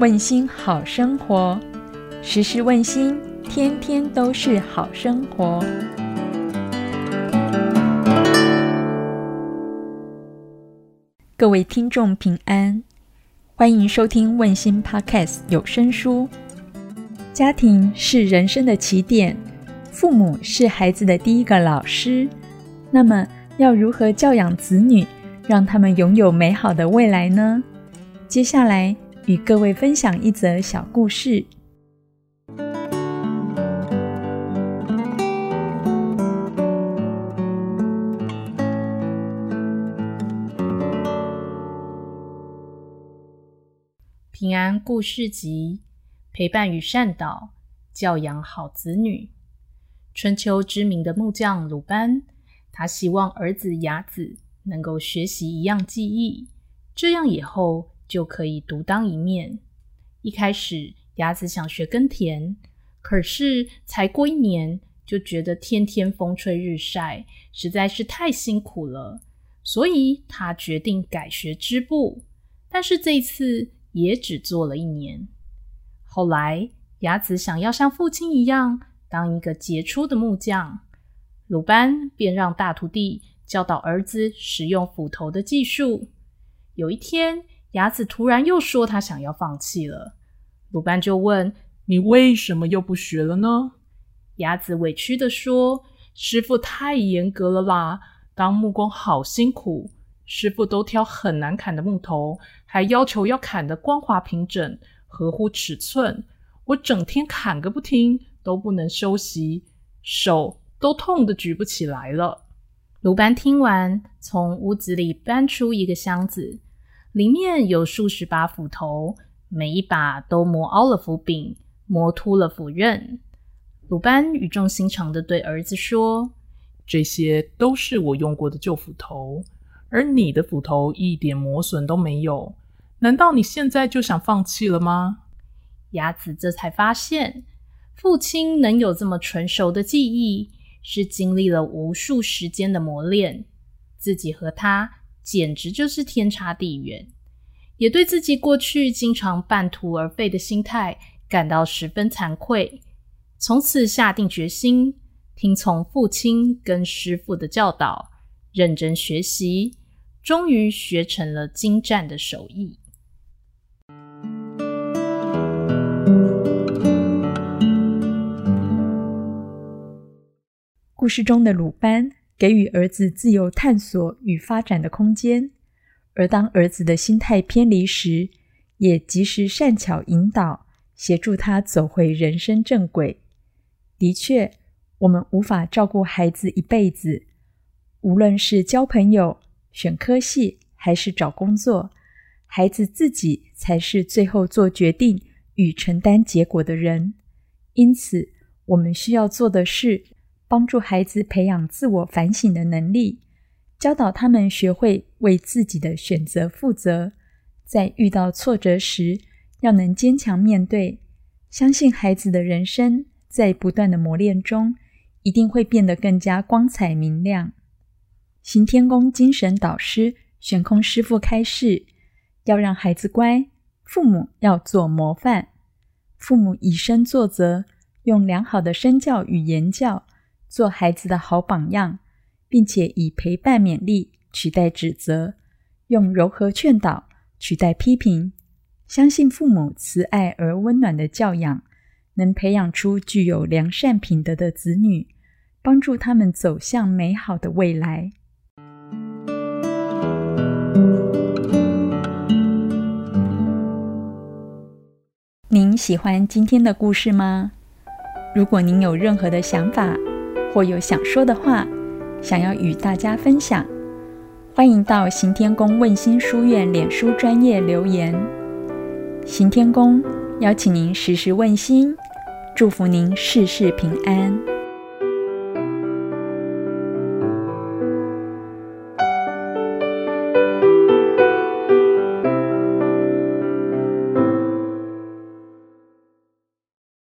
问心好生活，时时问心，天天都是好生活。各位听众平安，欢迎收听问心 Podcast 有声书。家庭是人生的起点，父母是孩子的第一个老师。那么，要如何教养子女，让他们拥有美好的未来呢？接下来与各位分享一则小故事。平安故事集。陪伴与善导，教养好子女。春秋知名的木匠鲁班，他希望儿子雅子能够学习一样技艺，这样以后就可以独当一面。一开始，雅子想学耕田，可是才过一年，就觉得天天风吹日晒，实在是太辛苦了，所以他决定改学织布。但是这一次也只做了一年。后来，雅子想要像父亲一样当一个杰出的木匠，鲁班便让大徒弟教导儿子使用斧头的技术。有一天，雅子突然又说他想要放弃了，鲁班就问：“你为什么又不学了呢？”雅子委屈的说：“师傅太严格了啦，当木工好辛苦，师傅都挑很难砍的木头，还要求要砍得光滑平整。”合乎尺寸，我整天砍个不停，都不能休息，手都痛得举不起来了。鲁班听完，从屋子里搬出一个箱子，里面有数十把斧头，每一把都磨凹了斧柄，磨秃了斧刃。鲁班语重心长的对儿子说：“这些都是我用过的旧斧头，而你的斧头一点磨损都没有。”难道你现在就想放弃了吗？雅子这才发现，父亲能有这么纯熟的技艺，是经历了无数时间的磨练。自己和他简直就是天差地远，也对自己过去经常半途而废的心态感到十分惭愧。从此下定决心，听从父亲跟师傅的教导，认真学习，终于学成了精湛的手艺。故事中的鲁班给予儿子自由探索与发展的空间，而当儿子的心态偏离时，也及时善巧引导，协助他走回人生正轨。的确，我们无法照顾孩子一辈子，无论是交朋友、选科系，还是找工作，孩子自己才是最后做决定与承担结果的人。因此，我们需要做的是。帮助孩子培养自我反省的能力，教导他们学会为自己的选择负责。在遇到挫折时，要能坚强面对。相信孩子的人生在不断的磨练中，一定会变得更加光彩明亮。行天宫精神导师悬空师傅开示：要让孩子乖，父母要做模范。父母以身作则，用良好的身教与言教。做孩子的好榜样，并且以陪伴勉励取代指责，用柔和劝导取代批评。相信父母慈爱而温暖的教养，能培养出具有良善品德的子女，帮助他们走向美好的未来。您喜欢今天的故事吗？如果您有任何的想法，或有想说的话，想要与大家分享，欢迎到行天宫问心书院脸书专业留言。行天宫邀请您时时问心，祝福您事事平安。